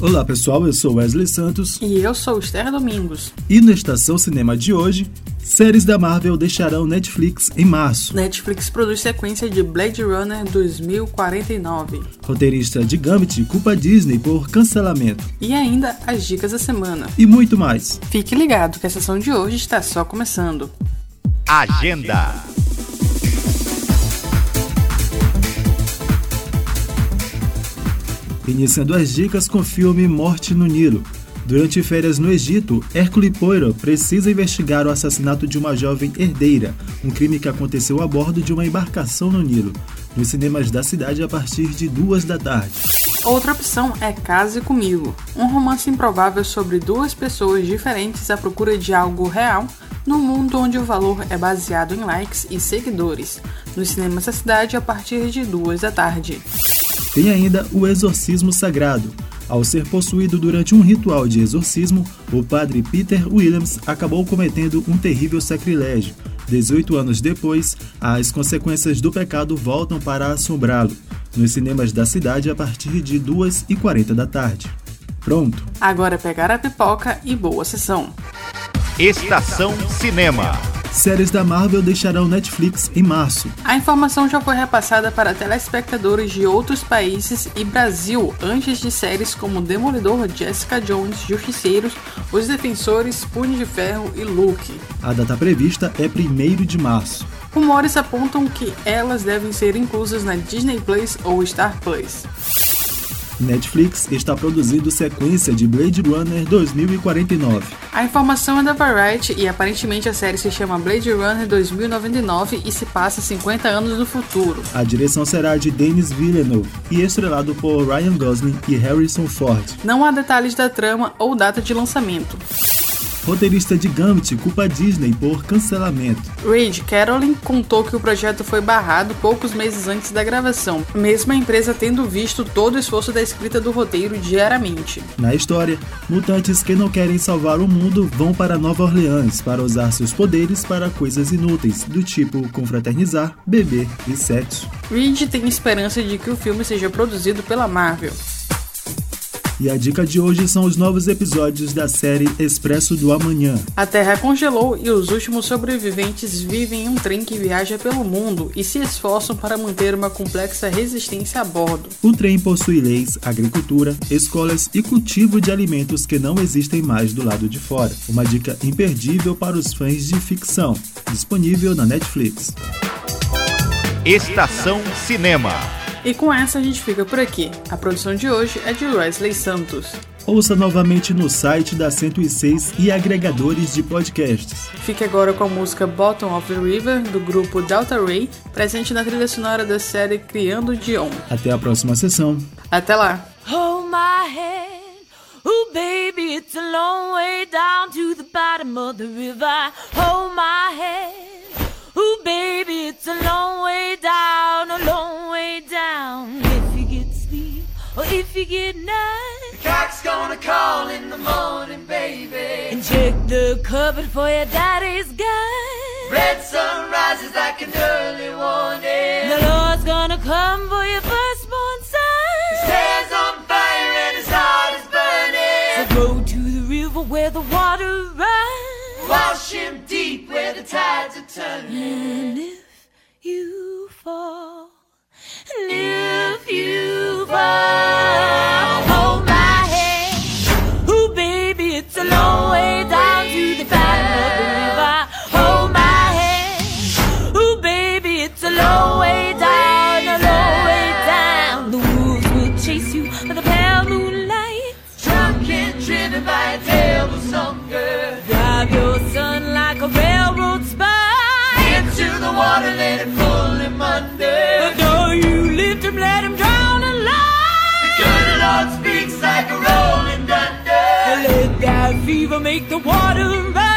Olá pessoal, eu sou Wesley Santos. E eu sou Esther Domingos. E no Estação Cinema de hoje, séries da Marvel deixarão Netflix em março. Netflix produz sequência de Blade Runner 2049. Roteirista de Gambit culpa Disney por cancelamento. E ainda as dicas da semana. E muito mais. Fique ligado que a sessão de hoje está só começando. Agenda. Iniciando as dicas com o filme Morte no Nilo. Durante férias no Egito, Hércules Poirot precisa investigar o assassinato de uma jovem herdeira, um crime que aconteceu a bordo de uma embarcação no Nilo, nos cinemas da cidade a partir de duas da tarde. Outra opção é Case Comigo, um romance improvável sobre duas pessoas diferentes à procura de algo real no mundo onde o valor é baseado em likes e seguidores, nos cinemas da cidade a partir de duas da tarde. Tem ainda o exorcismo sagrado. Ao ser possuído durante um ritual de exorcismo, o padre Peter Williams acabou cometendo um terrível sacrilégio. 18 anos depois, as consequências do pecado voltam para assombrá-lo. Nos cinemas da cidade a partir de 2h40 da tarde. Pronto. Agora é pegar a pipoca e boa sessão. Estação Cinema. Séries da Marvel deixarão Netflix em março. A informação já foi repassada para telespectadores de outros países e Brasil antes de séries como Demolidor, Jessica Jones, Justiceiros, Os Defensores, Punho de Ferro e Luke. A data prevista é 1 de março. Rumores apontam que elas devem ser inclusas na Disney Plus ou Star Plus. Netflix está produzindo sequência de Blade Runner 2049. A informação é da Variety e aparentemente a série se chama Blade Runner 2099 e se passa 50 anos no futuro. A direção será de Denis Villeneuve e estrelado por Ryan Gosling e Harrison Ford. Não há detalhes da trama ou data de lançamento. Roteirista de Gambit culpa Disney por cancelamento. Reed Carolyn contou que o projeto foi barrado poucos meses antes da gravação, mesmo a empresa tendo visto todo o esforço da escrita do roteiro diariamente. Na história, mutantes que não querem salvar o mundo vão para Nova Orleans para usar seus poderes para coisas inúteis, do tipo confraternizar, beber e sexo. Reed tem esperança de que o filme seja produzido pela Marvel. E a dica de hoje são os novos episódios da série Expresso do Amanhã. A Terra congelou e os últimos sobreviventes vivem em um trem que viaja pelo mundo e se esforçam para manter uma complexa resistência a bordo. O trem possui leis, agricultura, escolas e cultivo de alimentos que não existem mais do lado de fora. Uma dica imperdível para os fãs de ficção. Disponível na Netflix. Estação Cinema. E com essa a gente fica por aqui. A produção de hoje é de Wesley Santos. Ouça novamente no site da 106 e agregadores de podcasts. Fique agora com a música Bottom of the River, do grupo Delta Ray, presente na trilha sonora da série Criando Dion. Até a próxima sessão. Até lá! Hold my hand. Ooh, baby, it's a long way down to the bottom of the river. Hold my hand. Ooh, baby, it's a long way down, a long way if you get night. The cock's gonna call in the morning, baby. And check the cupboard for your daddy's gun. Red sun rises like an early warning. The Lord's gonna come for your firstborn son. His hair's on fire and his heart is burning. So go to the river where the water runs. Wash him deep where the tides are turning. Driven by a devil's hunger. Drive your son like a railroad spine. Into the water, let it pull him under. But don't you lift him, let him drown alive. The good Lord speaks like a rolling thunder. Let that fever make the water rise.